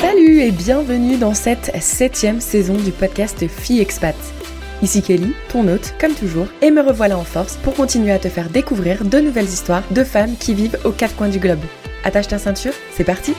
Salut et bienvenue dans cette septième saison du podcast Fille Expat. Ici Kelly, ton hôte, comme toujours, et me revoilà en force pour continuer à te faire découvrir de nouvelles histoires de femmes qui vivent aux quatre coins du globe. Attache ta ceinture, c'est parti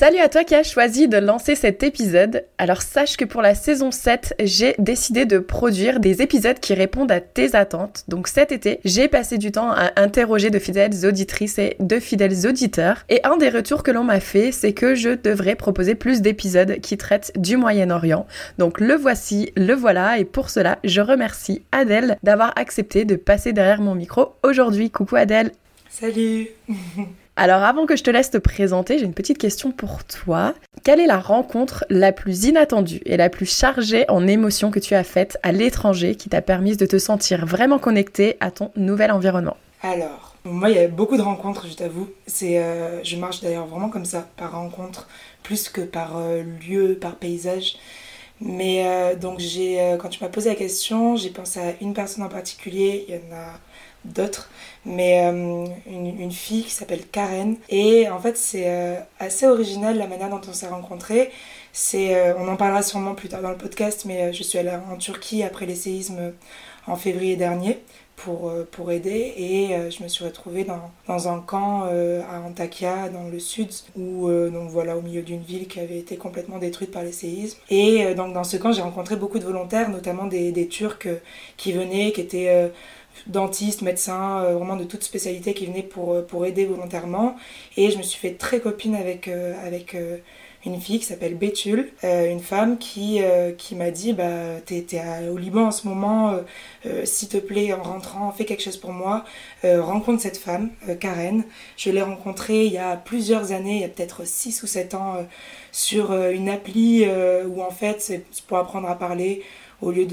Salut à toi qui as choisi de lancer cet épisode. Alors sache que pour la saison 7, j'ai décidé de produire des épisodes qui répondent à tes attentes. Donc cet été, j'ai passé du temps à interroger de fidèles auditrices et de fidèles auditeurs. Et un des retours que l'on m'a fait, c'est que je devrais proposer plus d'épisodes qui traitent du Moyen-Orient. Donc le voici, le voilà. Et pour cela, je remercie Adèle d'avoir accepté de passer derrière mon micro aujourd'hui. Coucou Adèle. Salut Alors avant que je te laisse te présenter, j'ai une petite question pour toi. Quelle est la rencontre la plus inattendue et la plus chargée en émotions que tu as faite à l'étranger qui t'a permis de te sentir vraiment connecté à ton nouvel environnement? Alors, moi il y a beaucoup de rencontres, je t'avoue. C'est, euh, je marche d'ailleurs vraiment comme ça, par rencontre, plus que par euh, lieu, par paysage. Mais euh, donc j'ai, quand tu m'as posé la question, j'ai pensé à une personne en particulier. Il y en a d'autres, mais euh, une, fille qui s'appelle Karen. Et en fait, c'est euh, assez original la manière dont on s'est rencontrés. C'est, euh, on en parlera sûrement plus tard dans le podcast, mais je suis allée en Turquie après les séismes en février dernier pour, pour aider et je me suis retrouvée dans, dans un camp à Antakya dans le sud où donc voilà au milieu d'une ville qui avait été complètement détruite par les séismes et donc dans ce camp j'ai rencontré beaucoup de volontaires notamment des, des Turcs qui venaient qui étaient dentistes, médecins, euh, vraiment de toute spécialité qui venaient pour, euh, pour aider volontairement. Et je me suis fait très copine avec, euh, avec une fille qui s'appelle Béthul, une femme qui, qui m'a dit bah, T'es au Liban en ce moment, s'il te plaît, en rentrant, fais quelque chose pour moi. rencontre cette femme, Karen. Je l'ai rencontrée il y a plusieurs années, il y a peut-être 6 ou 7 ans, sur une appli où en fait c'est pour apprendre à parler au lieu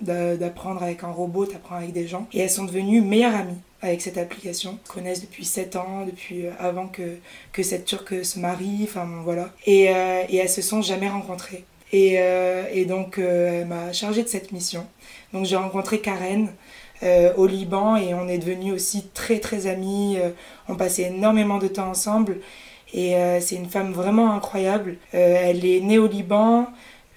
d'apprendre avec un robot, tu apprends avec des gens. Et elles sont devenues meilleures amies avec cette application. Elles connaissent depuis 7 ans, depuis euh, avant que, que cette Turque se marie, enfin voilà. Et, euh, et elles se sont jamais rencontrées. Et, euh, et donc elle m'a chargée de cette mission. Donc j'ai rencontré Karen. au Liban et on est devenus aussi très très amis. on passait énormément de temps ensemble et c'est une femme vraiment incroyable. elle est née au Liban,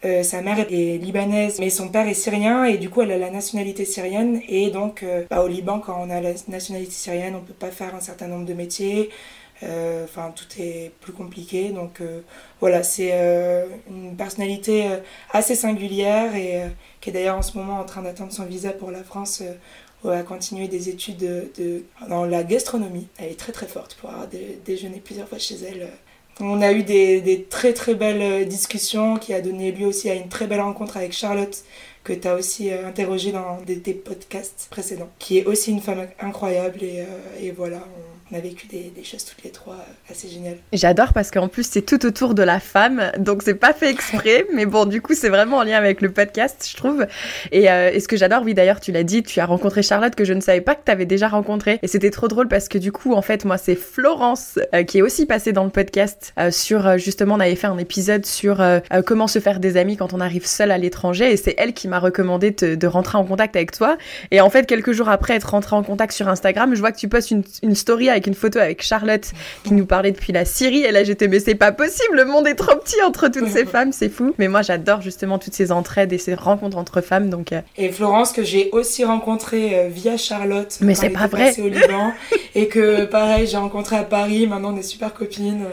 euh, sa mère est libanaise, mais son père est syrien et du coup elle a la nationalité syrienne. Et donc euh, bah, au Liban, quand on a la nationalité syrienne, on peut pas faire un certain nombre de métiers. Euh, enfin, tout est plus compliqué. Donc voilà, c'est une personnalité assez singulière et qui est d'ailleurs en ce moment en train d'attendre son visa pour la France. à continuer des études de, dans la gastronomie. Elle est très très forte pour avoir déjeuné plusieurs fois chez elle on a eu des, très très belles euh, discussions qui a donné lieu aussi à une très belle rencontre avec Charlotte que tu as aussi euh, interrogée dans des, podcasts précédents, qui est aussi une femme incroyable et, euh, et voilà, a vécu des, choses toutes les trois assez géniales. J'adore parce qu'en plus c'est tout autour de la femme, donc c'est pas fait exprès, mais bon du coup c'est vraiment en lien avec le podcast je trouve. Et, euh, ce que j'adore, oui d'ailleurs tu l'as dit, tu as rencontré Charlotte que je ne savais pas que tu avais déjà rencontré et c'était trop drôle parce que du coup en fait moi c'est Florence euh, qui est aussi passée dans le podcast euh, sur justement on avait fait un épisode sur comment se faire des amis quand on arrive seul à l'étranger et c'est elle qui m'a recommandé de rentrer en contact avec toi et en fait quelques jours après être rentrée en contact sur Instagram je vois que tu postes une, une story avec une photo avec Charlotte qui nous parlait depuis la Syrie. Et là, j'étais, mais c'est pas possible, le monde est trop petit entre toutes ces femmes, c'est fou. Mais moi, j'adore justement toutes ces entraides et ces rencontres entre femmes. Donc, euh. Et Florence, que j'ai aussi rencontrée euh, via Charlotte. Mais c'est pas vrai. au Liban. et que pareil, j'ai rencontré à Paris. Maintenant, on est super copines.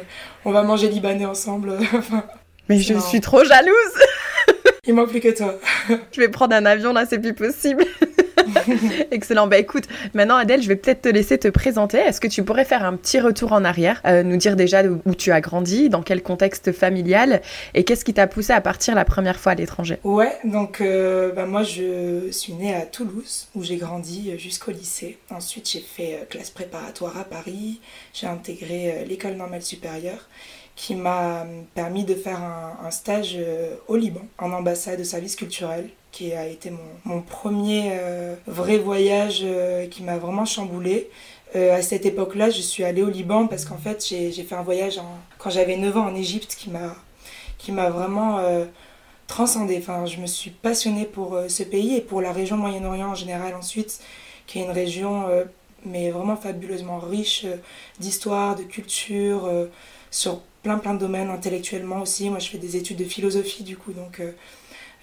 On va manger libanais ensemble. mais je suis trop jalouse. Il manque plus que toi. je vais prendre un avion là, c'est plus possible. Excellent. Bah écoute, maintenant Adèle, je vais peut-être te laisser te présenter. Est-ce que tu pourrais faire un petit retour en arrière, euh, nous dire déjà où tu as grandi, dans quel contexte familial et qu'est-ce qui t'a poussé à partir la première fois à l'étranger? Ouais, donc euh, bah, moi je suis née à Toulouse où j'ai grandi jusqu'au lycée. Ensuite j'ai fait euh, classe préparatoire à Paris, j'ai intégré l'école normale supérieure qui m'a permis de faire un, stage au Liban en ambassade de service culturel qui a été mon, premier euh, vrai voyage euh, qui m'a vraiment chamboulé. Euh, à cette époque-là, je suis allée au Liban parce qu'en fait, j'ai fait un voyage quand j'avais 9 ans en Égypte qui m'a vraiment transcendé. Enfin, je me suis passionnée pour ce pays et pour la région Moyen-Orient en général ensuite, qui est une région mais vraiment fabuleusement riche d'histoire, de culture, sur plein plein de domaines intellectuellement aussi. Moi je fais des études de philosophie du coup, donc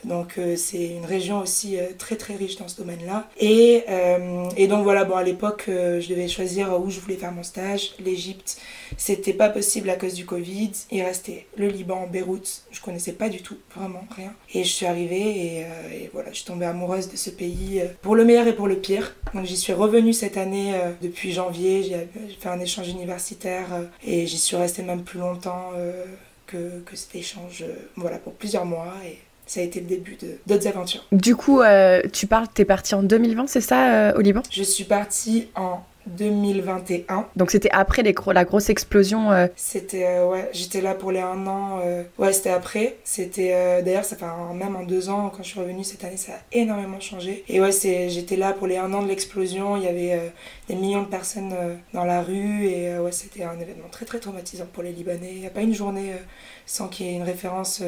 donc euh, c'est une région aussi euh, très très riche dans ce domaine-là. Et, euh, et, donc voilà, bon à l'époque je devais choisir où je voulais faire mon stage. L'Égypte, c'était pas possible à cause du Covid. Il restait le Liban, Beyrouth. Je connaissais pas du tout, vraiment rien. Et je suis arrivée et, voilà, je suis tombée amoureuse de ce pays pour le meilleur et pour le pire. Donc j'y suis revenue cette année depuis janvier. J'ai fait un échange universitaire et j'y suis restée même plus longtemps que, que cet échange, voilà, pour plusieurs mois. Ça a été le début d'autres aventures. Du coup, euh, tu parles, t'es partie en 2020, c'est ça, euh, au Liban? Je suis partie en 2021. Donc c'était après les la grosse explosion euh. C'était, ouais, j'étais là pour les un an. ouais, c'était après. C'était, d'ailleurs, ça fait même en deux ans, quand je suis revenue cette année, ça a énormément changé. Et ouais, c'est, j'étais là pour les un an de l'explosion. Il y avait des millions de personnes dans la rue. Et ouais, c'était un événement très très traumatisant pour les Libanais. Il n'y a pas une journée sans qu'il y ait une référence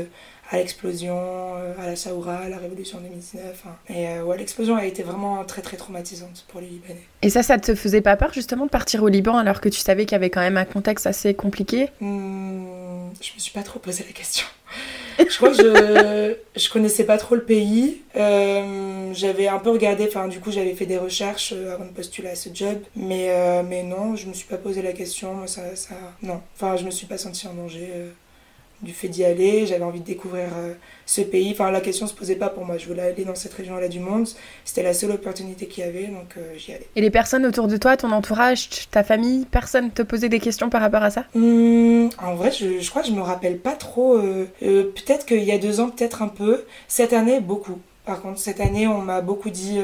à l'explosion, euh, à la Saoura, à la révolution 2019. Hein. Et euh, ouais, l'explosion a été vraiment très très traumatisante pour les Libanais. Et ça, ça te faisait pas peur justement de partir au Liban alors que tu savais qu'il y avait quand même un contexte assez compliqué? Hmm, Je me suis pas trop posé la question. je crois que je, je connaissais pas trop le pays. Euh, j'avais un peu regardé, enfin du coup j'avais fait des recherches avant de postuler à ce job, mais, mais non, je me suis pas posé la question. Moi, ça, ça, non, enfin je me suis pas sentie en danger du fait d'y aller, j'avais envie de découvrir euh, ce pays. Enfin, la question se posait pas pour moi. Je voulais aller dans cette région-là du monde. C'était la seule opportunité qu'il y avait, donc euh, j'y allais. Et les personnes autour de toi, ton entourage, ta famille, personne te posait des questions par rapport à ça? Mmh, En vrai, je, crois que je me rappelle pas trop. Euh, peut-être qu'il y a deux ans, peut-être un peu. Cette année, beaucoup. Par contre, cette année, on m'a beaucoup dit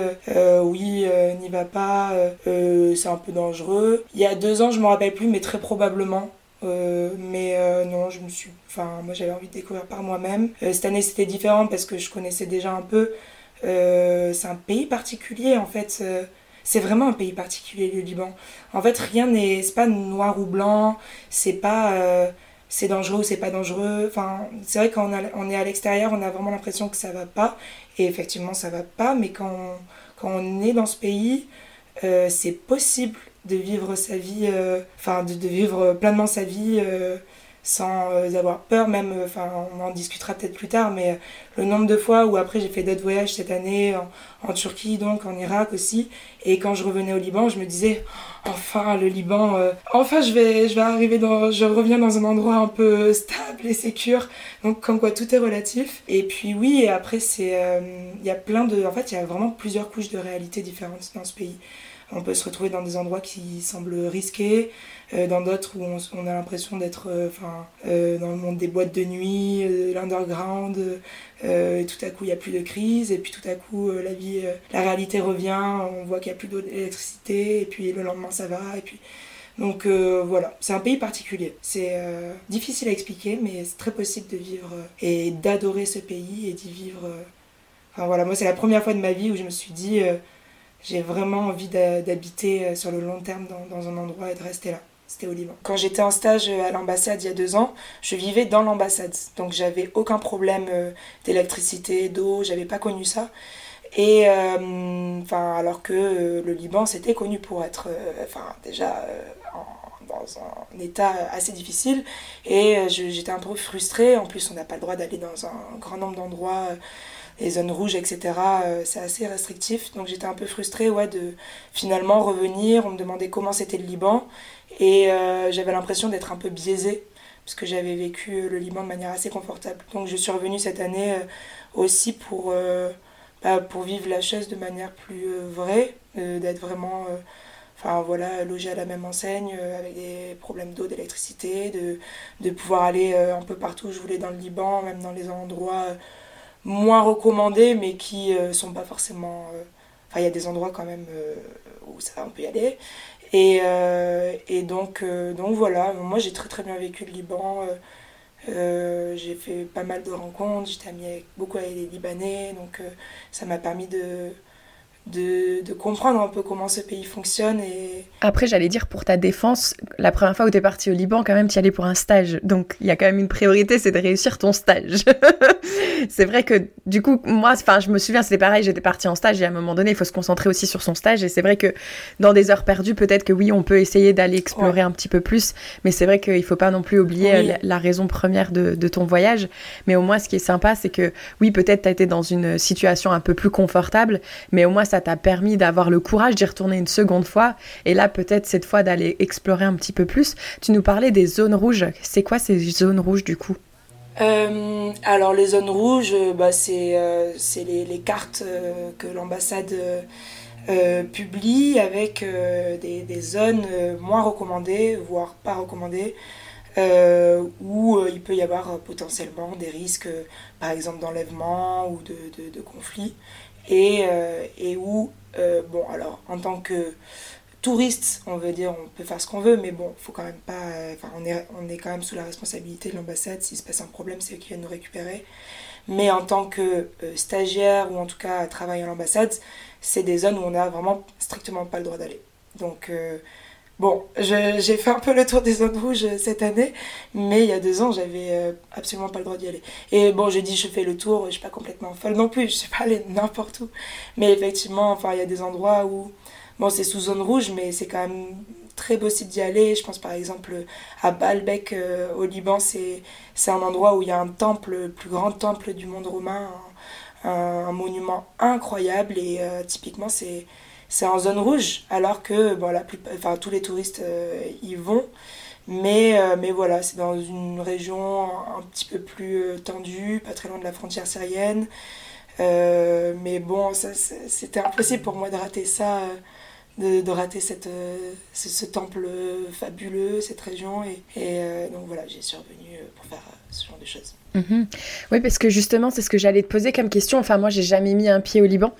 oui, n'y va pas, c'est un peu dangereux. Il y a deux ans, je me rappelle plus, mais très probablement, euh, mais euh, non, je me suis. Enfin, moi j'avais envie de découvrir par moi-même. Euh, cette année c'était différent parce que je connaissais déjà un peu. c'est un pays particulier en fait. c'est vraiment un pays particulier le Liban. En fait, rien n'est. C'est pas noir ou blanc. C'est pas. c'est dangereux ou c'est pas dangereux. Enfin, c'est vrai quand on, est à l'extérieur, on a vraiment l'impression que ça va pas. Et effectivement, ça va pas. Mais quand, quand on est dans ce pays, c'est possible de vivre sa vie, euh, enfin de, vivre pleinement sa vie euh, sans euh, avoir peur même, enfin on en discutera peut-être plus tard, mais le nombre de fois où après j'ai fait d'autres voyages cette année en, Turquie donc en Irak aussi, et quand je revenais au Liban je me disais enfin le Liban, enfin je vais, je vais arriver dans, je reviens dans un endroit un peu stable et sécure, donc comme quoi tout est relatif. Et puis oui après c'est, il y a plein de, en fait il y a vraiment plusieurs couches de réalité différentes dans ce pays. On peut se retrouver dans des endroits qui semblent risqués, euh, dans d'autres où on, a l'impression d'être euh, enfin euh, dans le monde des boîtes de nuit, l'underground, et tout à coup il n'y a plus de crise, et puis tout à coup la vie, la réalité revient, on voit qu'il n'y a plus d'électricité, et puis le lendemain ça va, et puis. Donc voilà, c'est un pays particulier. C'est difficile à expliquer, mais c'est très possible de vivre et d'adorer ce pays et d'y vivre. Enfin voilà, moi c'est la première fois de ma vie où je me suis dit j'ai vraiment envie d'habiter euh, sur le long terme dans, un endroit et de rester là. C'était au Liban. Quand j'étais en stage euh, à l'ambassade il y a deux ans, je vivais dans l'ambassade. Donc j'avais aucun problème euh, d'électricité, d'eau, j'avais pas connu ça. Et enfin, alors que le Liban c'était connu pour être enfin, déjà dans un état assez difficile. Et j'étais un peu frustrée. En plus, on n'a pas le droit d'aller dans un grand nombre d'endroits les zones rouges, etc., euh, c'est assez restrictif. Donc j'étais un peu frustrée ouais, de finalement revenir. On me demandait comment c'était le Liban. Et euh, j'avais l'impression d'être un peu biaisée, parce que j'avais vécu le Liban de manière assez confortable. Donc je suis revenue cette année euh, aussi pour, bah, pour vivre la chose de manière plus vraie, d'être vraiment enfin voilà, à la même enseigne avec des problèmes d'eau, d'électricité, de, de pouvoir aller un peu partout où je voulais dans le Liban, même dans les endroits moins recommandés, mais qui euh, sont pas forcément. Euh, enfin, il y a des endroits quand même euh, où ça, on peut y aller. Et, donc, donc voilà, moi j'ai très très bien vécu le Liban. j'ai fait pas mal de rencontres, j'étais amie avec beaucoup avec Libanais, donc ça m'a permis de, de, de, comprendre un peu comment ce pays fonctionne. Et... Après, j'allais dire pour ta défense, la première fois où tu es parti au Liban, quand même, tu y allais pour un stage. Donc, il y a quand même une priorité, c'est de réussir ton stage. c'est vrai que, du coup, moi, enfin, je me souviens, c'était pareil, j'étais partie en stage et à un moment donné, il faut se concentrer aussi sur son stage. Et c'est vrai que dans des heures perdues, peut-être que oui, on peut essayer d'aller explorer un petit peu plus. Mais c'est vrai qu'il faut pas non plus oublier la, raison première de, de, ton voyage. Mais au moins, ce qui est sympa, c'est que oui, peut-être tu as été dans une situation un peu plus confortable, mais au moins, ça t'a permis d'avoir le courage d'y retourner une seconde fois. Et là, peut-être cette fois d'aller explorer un petit peu plus. Tu nous parlais des zones rouges. C'est quoi ces zones rouges du coup? Euh, alors les zones rouges, bah, c'est euh, les, les, cartes euh, que l'ambassade publie avec des, des, zones moins recommandées, voire pas recommandées, où il peut y avoir potentiellement des risques, par exemple d'enlèvement ou de, de, de conflits, et, et où euh, bon, alors, en tant que touriste, on veut dire, on peut faire ce qu'on veut, mais bon, faut quand même pas. Euh, enfin, on est, on est quand même sous la responsabilité de l'ambassade. S'il se passe un problème, c'est eux qui viennent nous récupérer. Mais en tant que euh, stagiaire ou en tout cas travaillant à l'ambassade, c'est des zones où on n'a vraiment strictement pas le droit d'aller. Donc, Bon, j'ai fait un peu le tour des zones rouges euh, cette année, mais il y a deux ans, j'avais euh, absolument pas le droit d'y aller. Et bon, j'ai dit, je fais le tour, je suis pas complètement folle non plus, je suis pas allée n'importe où. Mais effectivement, enfin, il y a des endroits où, bon, c'est sous zone rouge, mais c'est quand même très possible d'y aller. Je pense par exemple à Baalbek euh, au Liban, c'est un endroit où il y a un temple, le plus grand temple du monde romain, un, monument incroyable, et typiquement, c'est c'est en zone rouge, alors que bon, tous les touristes euh, y vont. Mais, euh, mais voilà, c'est dans une région un petit peu plus euh, tendue, pas très loin de la frontière syrienne. mais bon, c'était impossible pour moi de rater ça, de, de rater cette, ce, temple fabuleux, cette région. Et, et donc voilà, j'ai survenu pour faire ce genre de choses. Mhm. Oui, parce que justement, c'est ce que j'allais te poser comme question. Enfin, moi, j'ai jamais mis un pied au Liban.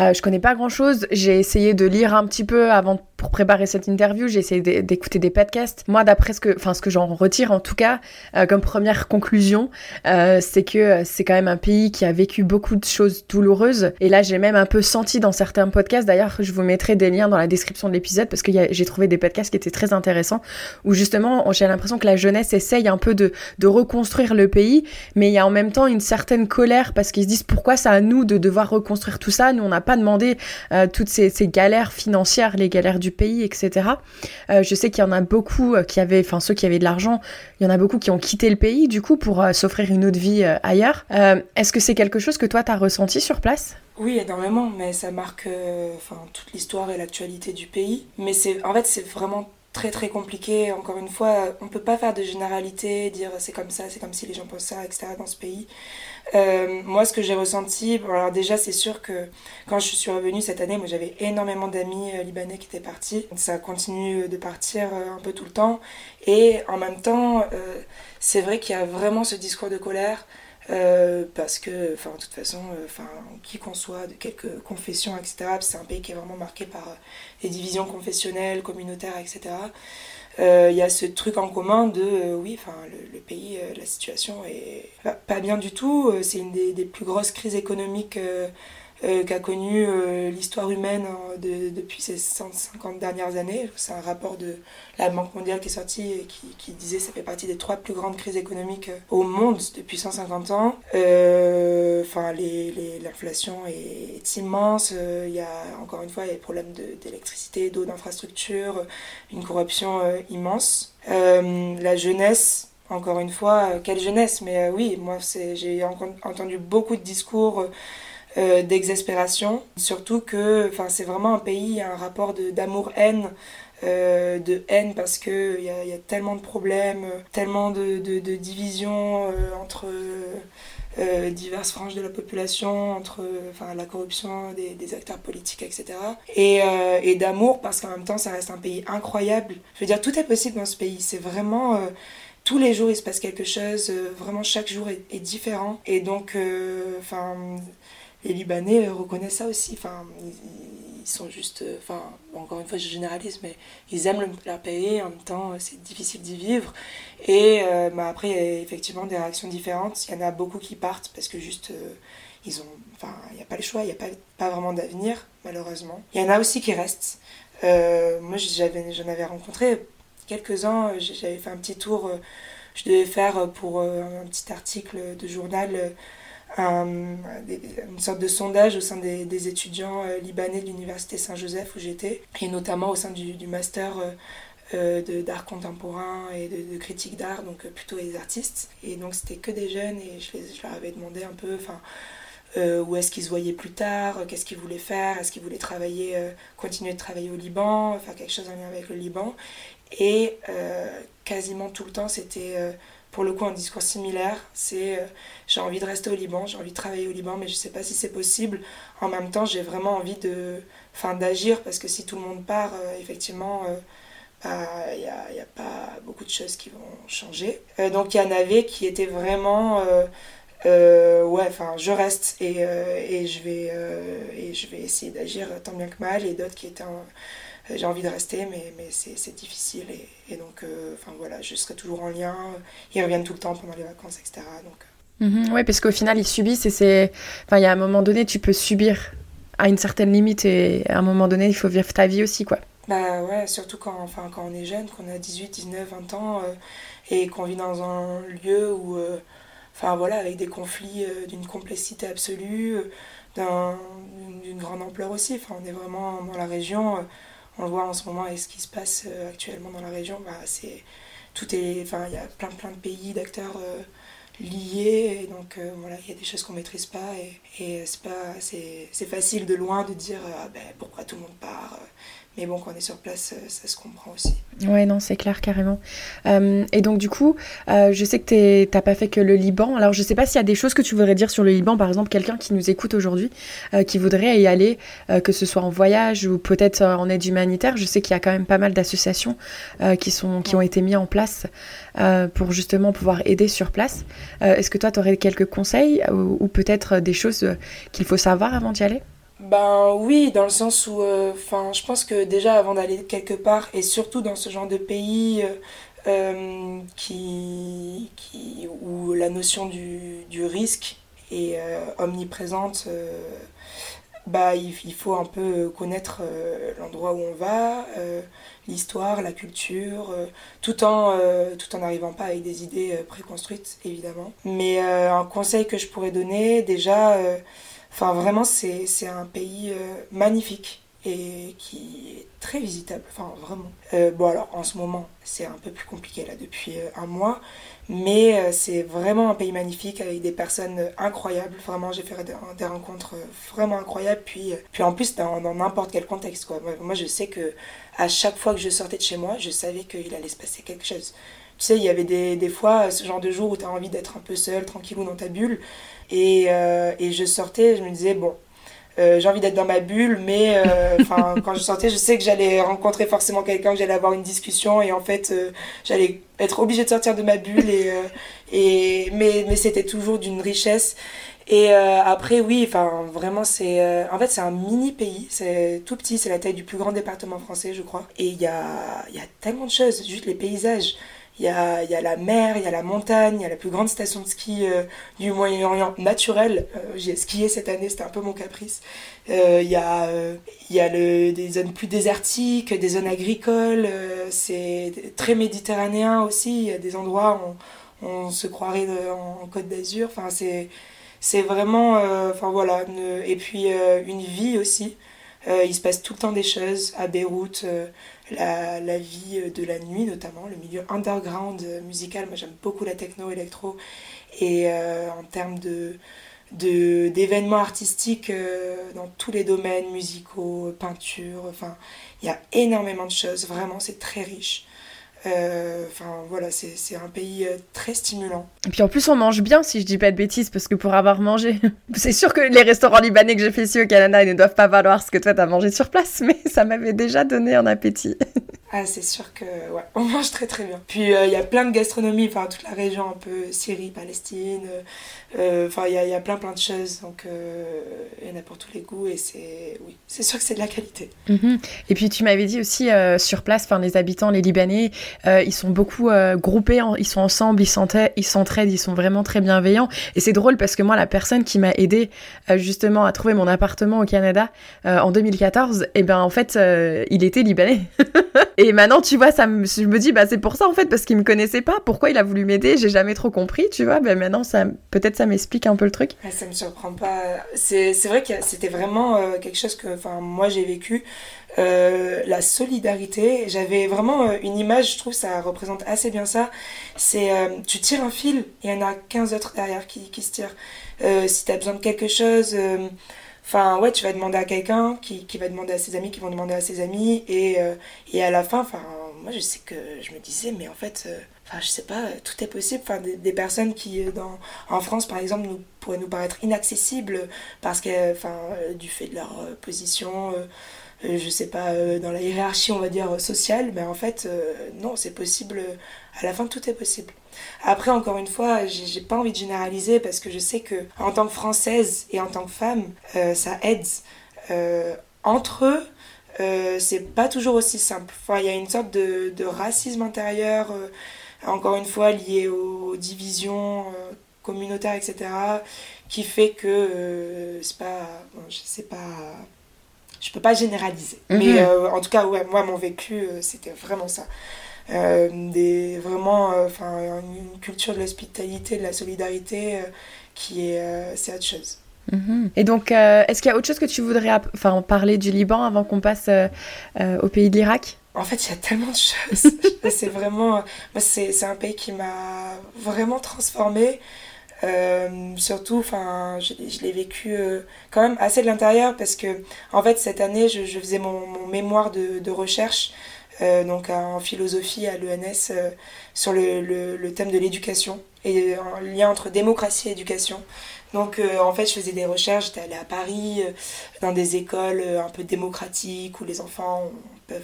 Euh, je connais pas grand chose. J'ai essayé de lire un petit peu avant pour préparer cette interview. J'ai essayé d'écouter des podcasts. Moi, d'après ce que, enfin, ce que j'en retire en tout cas, euh, comme première conclusion, euh, c'est que c'est quand même un pays qui a vécu beaucoup de choses douloureuses. Et là, j'ai même un peu senti dans certains podcasts. D'ailleurs, je vous mettrai des liens dans la description de l'épisode parce que j'ai trouvé des podcasts qui étaient très intéressants où justement, j'ai l'impression que la jeunesse essaye un peu de reconstruire le pays mais il y a en même temps une certaine colère parce qu'ils se disent pourquoi c'est à nous de devoir reconstruire tout ça, nous on n'a pas demandé euh, toutes ces, galères financières, les galères du pays, etc. Euh, je sais qu'il y en a beaucoup euh, qui avaient, enfin ceux qui avaient de l'argent, il y en a beaucoup qui ont quitté le pays du coup pour s'offrir une autre vie ailleurs. Est-ce que c'est quelque chose que toi tu as ressenti sur place? Oui, énormément, mais ça marque enfin, toute l'histoire et l'actualité du pays. Mais en fait, c'est vraiment très très compliqué. Encore une fois, on peut pas faire de généralité, dire c'est comme ça, c'est comme si les gens pensent ça, etc. dans ce pays. Euh, moi, ce que j'ai ressenti, alors déjà, c'est sûr que quand je suis revenue cette année, moi j'avais énormément d'amis euh, libanais qui étaient partis. Ça continue de partir euh, un peu tout le temps. Et en même temps, c'est vrai qu'il y a vraiment ce discours de colère. Euh, parce que, enfin, de toute façon, euh, enfin, qui qu'on soit, de quelques confessions, etc., c'est un pays qui est vraiment marqué par euh, des divisions confessionnelles, communautaires, etc. Il y a ce truc en commun de, oui, enfin, le, pays, la situation est pas bien du tout. C'est une des, plus grosses crises économiques euh, qu'a connu euh, l'histoire humaine hein, depuis ces 150 dernières années. C'est un rapport de la Banque mondiale qui est sorti et qui, disait que ça fait partie des trois plus grandes crises économiques euh, au monde depuis 150 ans. Enfin, l'inflation est, est, immense. Il y a encore une fois il y a des problèmes d'électricité, d'eau, d'infrastructure, une corruption immense. la jeunesse encore une fois, quelle jeunesse, mais oui, moi j'ai entendu beaucoup de discours euh, d'exaspération. Surtout que c'est vraiment un pays, un rapport d'amour-haine. Euh, de haine parce qu'il y a, y a tellement de problèmes, tellement de, de, divisions euh, entre diverses franges de la population, entre la corruption des, acteurs politiques, etc. Et, et d'amour parce qu'en même temps ça reste un pays incroyable. Je veux dire, tout est possible dans ce pays. C'est vraiment tous les jours il se passe quelque chose, vraiment chaque jour est différent. Et donc, enfin, les Libanais reconnaissent ça aussi. Enfin, ils, sont juste. Euh, enfin, encore une fois, je généralise, mais ils aiment leur pays. En même temps, c'est difficile d'y vivre. Et euh, bah, après, il y a effectivement des réactions différentes. Il y en a beaucoup qui partent parce que juste. Euh, ils ont, enfin, il n'y a pas le choix, il n'y a pas vraiment d'avenir, malheureusement. Il y en a aussi qui restent. moi, j'en avais rencontré quelques-uns, j'avais fait un petit tour, je devais faire pour un petit article de journal une sorte de sondage au sein des, étudiants libanais de l'université Saint-Joseph où j'étais, et notamment au sein du, du master euh, d'art contemporain et de, critique d'art, donc euh, plutôt les artistes. Et donc c'était que des jeunes et je, je leur avais demandé un peu euh, où est-ce qu'ils se voyaient plus tard, qu'est-ce qu'ils voulaient faire, est-ce qu'ils voulaient travailler, continuer de travailler au Liban, faire quelque chose en lien avec le Liban. Et quasiment tout le temps c'était pour le coup un discours similaire, c'est j'ai envie de rester au Liban, j'ai envie de travailler au Liban, mais je ne sais pas si c'est possible. En même temps, j'ai vraiment envie de, enfin, d'agir parce que si tout le monde part, effectivement, il euh, n'y a, a, pas beaucoup de choses qui vont changer. Euh, donc il y en avait qui étaient vraiment... Euh, ouais, enfin, je reste et, et, je vais, et je vais essayer d'agir tant bien que mal, et d'autres qui étaient j'ai envie de rester, mais, mais c'est difficile. Et, et donc, enfin voilà, je serai toujours en lien. Ils reviennent tout le temps pendant les vacances, etc. Donc, mhm. oui, parce qu'au final, ils subissent et c'est. Enfin, il y a un moment donné, tu peux subir à une certaine limite et à un moment donné, il faut vivre ta vie aussi, quoi. Bah ouais, surtout quand, enfin, quand on est jeune, qu'on a 18, 19, 20 ans euh, et qu'on vit dans un lieu où, euh, enfin voilà, avec des conflits euh, d'une complexité absolue, d'une grande ampleur aussi. Enfin, on est vraiment dans la région, on le voit en ce moment avec ce qui se passe actuellement dans la région, bah, c'est tout est, enfin, il y a plein plein de pays, d'acteurs liés et donc voilà il y a des choses qu'on maîtrise pas et, et c'est pas c'est facile de loin de dire ah ben pourquoi tout le monde part mais bon, quand on est sur place, euh, ça se comprend aussi. Ouais, non, c'est clair, carrément. Euh, et donc, du coup, euh, je sais que tu n'as pas fait que le Liban. Alors, je ne sais pas s'il y a des choses que tu voudrais dire sur le Liban. Par exemple, quelqu'un qui nous écoute aujourd'hui, qui voudrait y aller, que ce soit en voyage ou peut-être en aide humanitaire. Je sais qu'il y a quand même pas mal d'associations qui, sont, qui ont été mises en place pour justement pouvoir aider sur place. Est-ce que toi, tu aurais quelques conseils ou peut-être des choses qu'il faut savoir avant d'y aller? Ben oui, dans le sens où, euh, je pense que déjà avant d'aller quelque part, et surtout dans ce genre de pays euh, euh, qui, qui, où la notion du, du risque est omniprésente, bah, il, il, faut un peu connaître l'endroit où on va, l'histoire, la culture, tout en tout en n'arrivant pas avec des idées préconstruites, évidemment. Mais un conseil que je pourrais donner, déjà Enfin, vraiment, c'est un pays euh, magnifique et qui est très visitable. Enfin, vraiment. Euh, bon, alors, en ce moment, c'est un peu plus compliqué, là, depuis euh, un mois. Mais c'est vraiment un pays magnifique avec des personnes incroyables. Vraiment, j'ai fait des, rencontres vraiment incroyables. Puis, puis en plus, dans n'importe quel contexte, quoi. Moi, je sais que à chaque fois que je sortais de chez moi, je savais qu'il allait se passer quelque chose. Tu sais, il y avait des, des fois ce genre de jour où tu as envie d'être un peu seul, tranquillou dans ta bulle. Et, euh, et je sortais, je me disais, bon, euh, j'ai envie d'être dans ma bulle, mais euh, quand je sortais, je sais que j'allais rencontrer forcément quelqu'un, que j'allais avoir une discussion, et en fait, j'allais être obligée de sortir de ma bulle, et, et, mais, mais c'était toujours d'une richesse. Et après, oui, enfin, vraiment, c'est. en fait, c'est un mini pays, c'est tout petit, c'est la taille du plus grand département français, je crois. Et il y a, y a tellement de choses, juste les paysages. Il y a, y a, la mer, il y a la montagne, il y a la plus grande station de ski euh, du Moyen-Orient naturelle. Euh, j'ai skié cette année, c'était un peu mon caprice. Euh, il y a, y a le, des zones plus désertiques, des zones agricoles. c'est très méditerranéen aussi. Il y a des endroits où on, se croirait en, Côte d'Azur. Enfin, c'est, c'est vraiment. Enfin voilà. et puis une vie aussi. Il se passe tout le temps des choses à Beyrouth la, la, vie de la nuit notamment, le milieu underground musical. Moi j'aime beaucoup la techno électro et euh, en termes de d'événements artistiques euh, dans tous les domaines musicaux, peinture, enfin il y a énormément de choses, vraiment c'est très riche. Euh, enfin voilà, c'est un pays très stimulant. Et puis en plus on mange bien si je dis pas de bêtises parce que pour avoir mangé, c'est sûr que les restaurants libanais que j'ai fait ici au Canada ils ne doivent pas valoir ce que toi t'as mangé sur place, mais ça m'avait déjà donné un appétit. Ah, c'est sûr que ouais, on mange très très bien. Puis il y a plein de gastronomie, enfin toute la région un peu Syrie, Palestine, enfin il y a, y a, plein plein de choses, donc il y en a pour tous les goûts et c'est oui, c'est sûr que c'est de la qualité. Mhm. Et puis tu m'avais dit aussi sur place, enfin les habitants, les Libanais, ils sont beaucoup groupés, ils sont ensemble, ils s'entraident, ils ils sont vraiment très bienveillants. Et c'est drôle parce que moi la personne qui m'a aidé justement à trouver mon appartement au Canada en 2014, et eh ben en fait il était libanais. et maintenant, tu vois, ça je me dis, bah, c'est pour ça, en fait, parce qu'il me connaissait pas. Pourquoi il a voulu m'aider? J'ai jamais trop compris, tu vois. Ben maintenant, ça, peut-être ça m'explique un peu le truc. Ça ça me surprend pas. C'est, vrai que c'était vraiment euh, quelque chose que, enfin, moi, j'ai vécu. Euh, la solidarité. J'avais vraiment euh, une image, je trouve, ça représente assez bien ça. C'est, tu tires un fil il y en a 15 autres derrière qui, qui se tirent. si tu as besoin de quelque chose Enfin, ouais, tu vas demander à quelqu'un qui, qui, va demander à ses amis, qui vont demander à ses amis. Et, euh, et à la fin, enfin, moi, je sais que je me disais, mais en fait, euh, enfin, je sais pas, tout est possible. Enfin, des, personnes qui, euh, dans, en France, par exemple, pourraient nous paraître inaccessibles parce que, enfin, du fait de leur position, je sais pas, dans la hiérarchie, on va dire, sociale. Mais en fait, non, c'est possible. À la fin, tout est possible. Après, encore une fois, j'ai pas envie de généraliser parce que je sais que en tant que française et en tant que femme, euh, ça aide. Euh, entre eux, euh, c'est pas toujours aussi simple. Enfin, il y a une sorte de, de racisme intérieur, encore une fois lié aux, divisions communautaires, etc., qui fait que c'est pas. Bon, je sais pas je peux pas généraliser. Mhm. Mais en tout cas, ouais, moi, mon vécu, c'était vraiment ça. Euh, des, vraiment euh, enfin une culture de l'hospitalité, de la solidarité euh, qui est c'est autre chose. Mhm. Et donc, est-ce qu'il y a autre chose que tu voudrais enfin, parler du Liban avant qu'on passe au pays de l'Irak? En fait, il y a tellement de choses. c'est vraiment. c'est un pays qui m'a vraiment transformée. Surtout, enfin, je, je l'ai vécu quand même assez de l'intérieur parce que, en fait, cette année, je, je faisais mon, mon mémoire de, de recherche euh, donc en philosophie à l'ENS euh, sur le, le, thème de l'éducation et un lien entre démocratie et éducation. Donc euh, en fait je faisais des recherches, j'étais allée à Paris dans des écoles un peu démocratiques où les enfants peuvent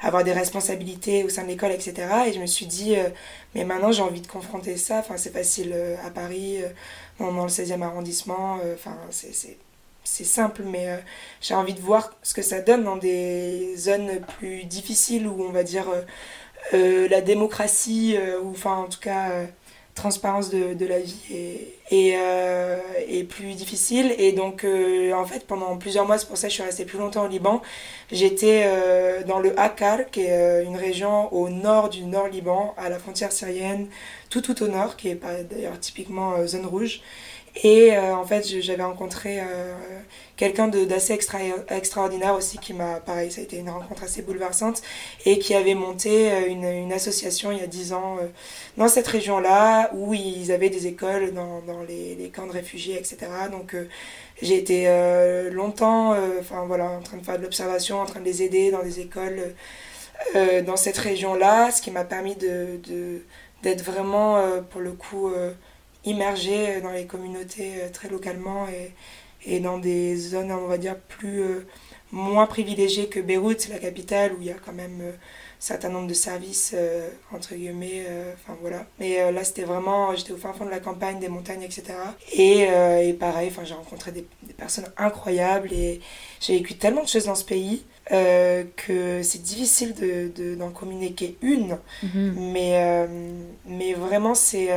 avoir des responsabilités au sein de l'école, etc. Et je me suis dit, mais maintenant j'ai envie de confronter ça, enfin c'est facile à Paris, dans, dans, le 16e arrondissement, enfin c'est simple, mais euh, j'ai envie de voir ce que ça donne dans des zones plus difficiles où on va dire euh, euh, la démocratie, ou enfin en tout cas transparence de, de, la vie est, est, plus difficile. Et donc en fait pendant plusieurs mois, c'est pour ça que je suis restée plus longtemps au Liban, j'étais dans le Akkar, qui est une région au nord du nord Liban, à la frontière syrienne, tout tout au nord, qui est d'ailleurs typiquement zone rouge. Et euh, en fait, j'avais rencontré euh, quelqu'un d'assez extra, extraordinaire aussi qui m'a, pareil, ça a été une rencontre assez bouleversante, et qui avait monté euh, une, une association il y a 10 ans dans cette région-là, où ils avaient des écoles dans, dans les, les, camps de réfugiés, etc. Donc j'ai été longtemps enfin voilà, en train de faire de l'observation, en train de les aider dans des écoles dans cette région-là, ce qui m'a permis de, d'être vraiment, pour le coup, immergé dans les communautés euh, très localement et, et dans des zones, on va dire, plus euh, moins privilégiées que Beyrouth, la capitale, où il y a quand même un euh, certain nombre de services, entre guillemets, enfin voilà. Mais là, c'était vraiment, j'étais au fin fond de la campagne, des montagnes, etc. Et, et pareil, enfin, j'ai rencontré des, des, personnes incroyables et j'ai vécu tellement de choses dans ce pays. que c'est difficile d'en de, d'en communiquer une, mm-hmm. mais, mais vraiment c'est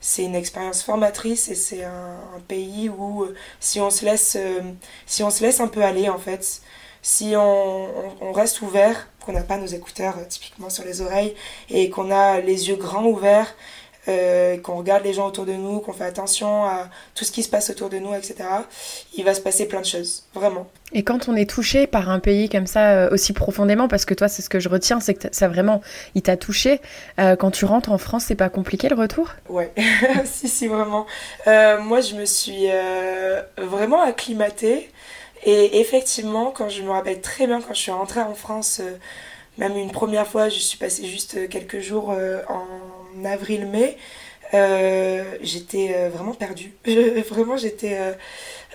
c'est une expérience formatrice et c'est un, pays où euh, si on se laisse euh, si on se laisse un peu aller en fait si on, reste ouvert qu'on n'a pas nos écouteurs euh, typiquement sur les oreilles et qu'on a les yeux grands ouverts euh, qu'on regarde les gens autour de nous, qu'on fait attention à tout ce qui se passe autour de nous, etc., il va se passer plein de choses, vraiment. Et quand on est touché par un pays comme ça euh, aussi profondément, parce que toi, c'est ce que je retiens, c'est que ça vraiment, il t'a touché. Euh, quand tu rentres en France, c'est pas compliqué le retour? Ouais, si, si, vraiment. moi, je me suis vraiment acclimatée. Et effectivement, quand je me rappelle très bien, quand je suis rentrée en France, même une première fois, je suis passée juste quelques jours en avril-mai, euh, j'étais euh, vraiment perdue. vraiment, j'étais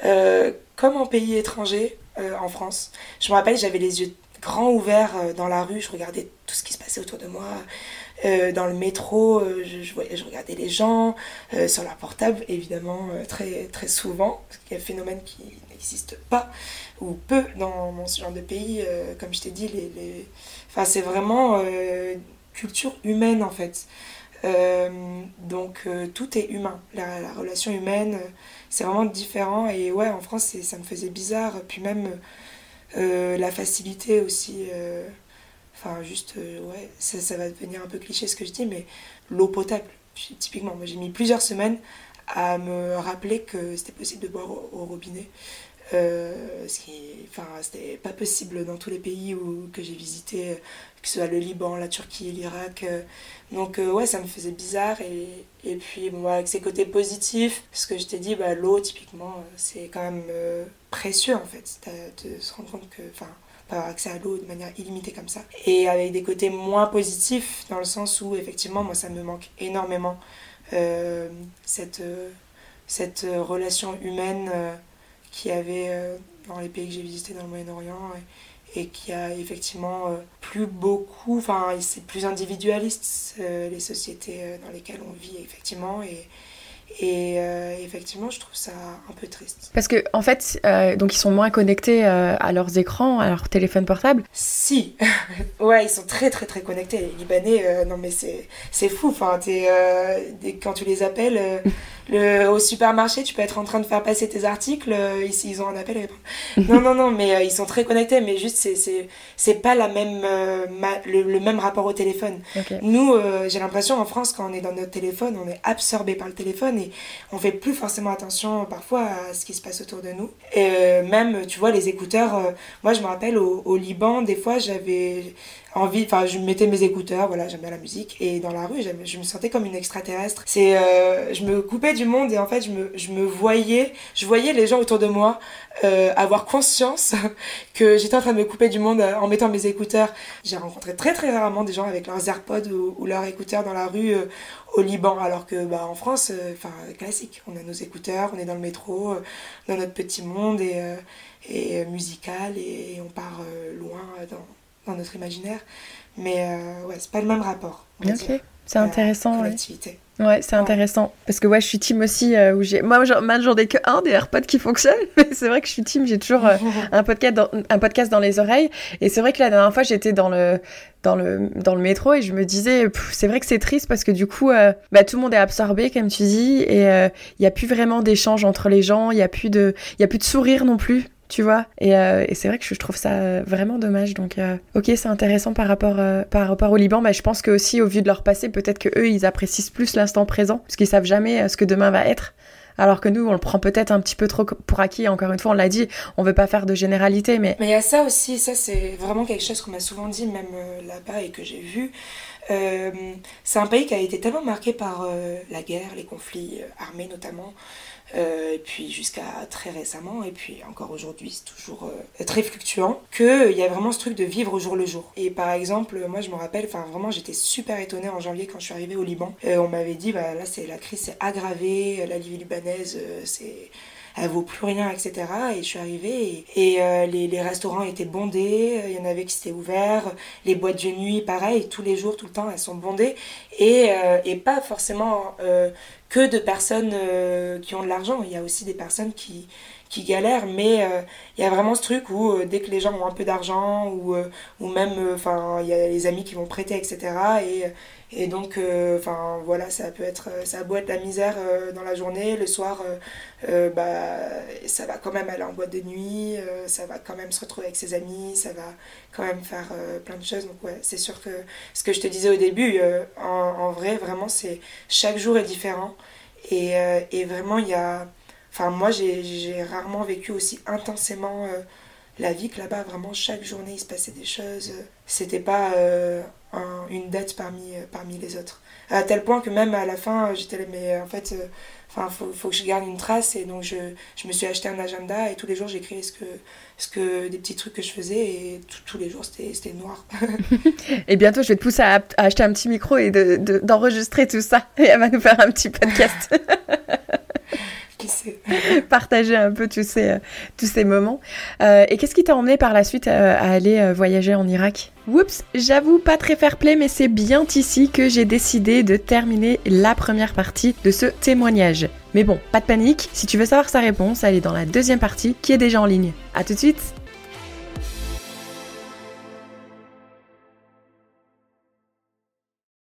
euh, comme en pays étranger en France. Je me rappelle, j'avais les yeux grands ouverts dans la rue, je regardais tout ce qui se passait autour de moi. dans le métro, je, regardais les gens, sur leur portable, évidemment, très, très souvent, parce qu'il y un phénomène qui n'existe pas, ou peu dans, dans, ce genre de pays. comme je t'ai dit, les... Enfin, c'est vraiment culture humaine, en fait. Donc, tout est humain. La, la relation humaine, c'est vraiment différent. Et ouais, en France, ça me faisait bizarre. Puis même euh, la facilité aussi. Euh, enfin, juste, euh, ouais, ça, ça, va devenir un peu cliché ce que je dis, mais l'eau potable, typiquement. Moi, j'ai mis plusieurs semaines à me rappeler que c'était possible de boire au, robinet. Ce qui enfin c'était pas possible dans tous les pays où, que j'ai visité que ce soit le Liban la Turquie l'Irak donc euh, ouais, ça me faisait bizarre. Et, et puis bon, avec ses côtés positifs, ce que je t'ai dit, bah, l'eau typiquement, euh, c'est quand même euh, précieux en fait. De se rendre compte que... Enfin, pas avoir accès à l'eau de manière illimitée comme ça. Et avec des côtés moins positifs, dans le sens où effectivement, moi, ça me manque énormément. cette, cette relation humaine qui avait dans les pays que j'ai visités dans le Moyen-Orient et qui a effectivement euh, plus beaucoup, enfin c'est plus individualiste euh, les sociétés euh, dans lesquelles on vit effectivement et, et effectivement, je trouve ça un peu triste. Parce que en fait, donc ils sont moins connectés à leurs écrans, à leur téléphone portable. Si, ouais, ils sont très très très connectés. Les Libanais, non mais c'est fou. Enfin, quand tu les appelles. Le, au supermarché, tu peux être en train de faire passer tes articles, euh, ici ils ont un appel Non, non, non, mais euh, ils sont très connectés, mais juste c'est, c'est, c'est pas la même, euh, le, même rapport au téléphone. Nous, j'ai l'impression en France, quand on est dans notre téléphone, on est absorbé par le téléphone et on fait plus forcément attention parfois à ce qui se passe autour de nous. Et même, tu vois, les écouteurs, moi je me rappelle au, au Liban, des fois j'avais envie, enfin je mettais mes écouteurs, voilà, j'aime bien la musique, et dans la rue, je me sentais comme une extraterrestre. C'est, euh, je me coupais du monde et en fait je me, je me voyais, je voyais les gens autour de moi euh, avoir conscience que j'étais en train de me couper du monde euh, en mettant mes écouteurs. J'ai rencontré très très rarement des gens avec leurs AirPods ou, leurs écouteurs dans la rue au Liban, alors que bah, en France, enfin classique, on a nos écouteurs, on est dans le métro, dans notre petit monde et, et musical et on part loin dans dans notre imaginaire. Mais euh, ouais, c'est pas le même rapport. C'est intéressant. Ouais, ouais c'est intéressant. Parce que ouais, je suis team aussi. Euh, où j'ai... Moi, j'en ai que un des AirPods qui fonctionne. Mais c'est vrai que je suis team. J'ai toujours euh, un, podcast dans, un podcast dans les oreilles. Et c'est vrai que la dernière fois, j'étais dans le, dans, le, dans le métro et je me disais, c'est vrai que c'est triste parce que du coup, bah, tout le monde est absorbé, comme tu dis. Et il n'y a plus vraiment d'échange entre les gens. Il n'y a, plus de, y a plus de sourire non plus tu vois. Euh, et, c'est vrai que je trouve ça vraiment dommage. Donc, euh, ok, c'est intéressant par rapport, euh, par rapport au Liban. Mais je pense que aussi, au vu de leur passé, peut-être que eux, ils apprécient plus l'instant présent, parce qu'ils savent jamais ce que demain va être. Alors que nous, on le prend peut-être un petit peu trop pour acquis. Encore une fois, on l'a dit, on veut pas faire de généralité, mais. Mais il y a ça aussi. Ça, c'est vraiment quelque chose qu'on m'a souvent dit, même là-bas, et que j'ai vu. c'est un pays qui a été tellement marqué par la guerre, les conflits armés notamment. Euh, et puis jusqu'à très récemment, et puis encore aujourd'hui, c'est toujours euh, très fluctuant, qu'il y a vraiment ce truc de vivre au jour le jour. Et par exemple, moi je me rappelle, enfin vraiment j'étais super étonnée en janvier quand je suis arrivée au Liban. Euh, on m'avait dit, bah là c'est la crise s'est aggravée, la Libye libanaise c'est elle vaut plus rien, etc. Et je suis arrivée et, les, les, restaurants étaient bondés, il y en avait qui étaient ouverts, les boîtes de nuit, pareil, tous les jours, tout le temps, elles sont bondées. Et, et pas forcément que de personnes euh, qui ont de l'argent. Il y a aussi des personnes qui, qui galèrent, mais euh, il y a vraiment ce truc où euh, dès que les gens ont un peu d'argent, ou, ou même, enfin, il y a les amis qui vont prêter, etc. Et, et donc, enfin, voilà, ça peut être, ça a être la misère dans la journée, le soir, bah, ça va quand même aller en boîte de nuit, ça va quand même se retrouver avec ses amis, ça va quand même faire plein de choses. Donc, ouais, c'est sûr que ce que je te disais au début, en, vrai, vraiment, c'est chaque jour est différent. Et, et vraiment, il y a Enfin, moi, j'ai rarement vécu aussi intensément euh, la vie que là-bas. Vraiment, chaque journée, il se passait des choses. C'était pas euh, une date parmi, euh, parmi les autres. À tel point que même à la fin, j'étais là, mais en fait, enfin, faut, que je garde une trace. Et donc, je, je me suis acheté un agenda et tous les jours, j'écrivais ce que, ce que, des petits trucs que je faisais. Et tous les jours, c'était noir. et bientôt, je vais te pousser à, acheter un petit micro et d'enregistrer de, tout ça. Et elle va nous faire un petit podcast. qui sait. Partager un peu tous ces, tous ces moments. et qu'est-ce qui t'a emmené par la suite à aller voyager en Irak? Oups, j'avoue pas très fair play, mais c'est bien ici que j'ai décidé de terminer la première partie de ce témoignage. Mais bon, pas de panique, si tu veux savoir sa réponse, elle est dans la deuxième partie qui est déjà en ligne. A tout de suite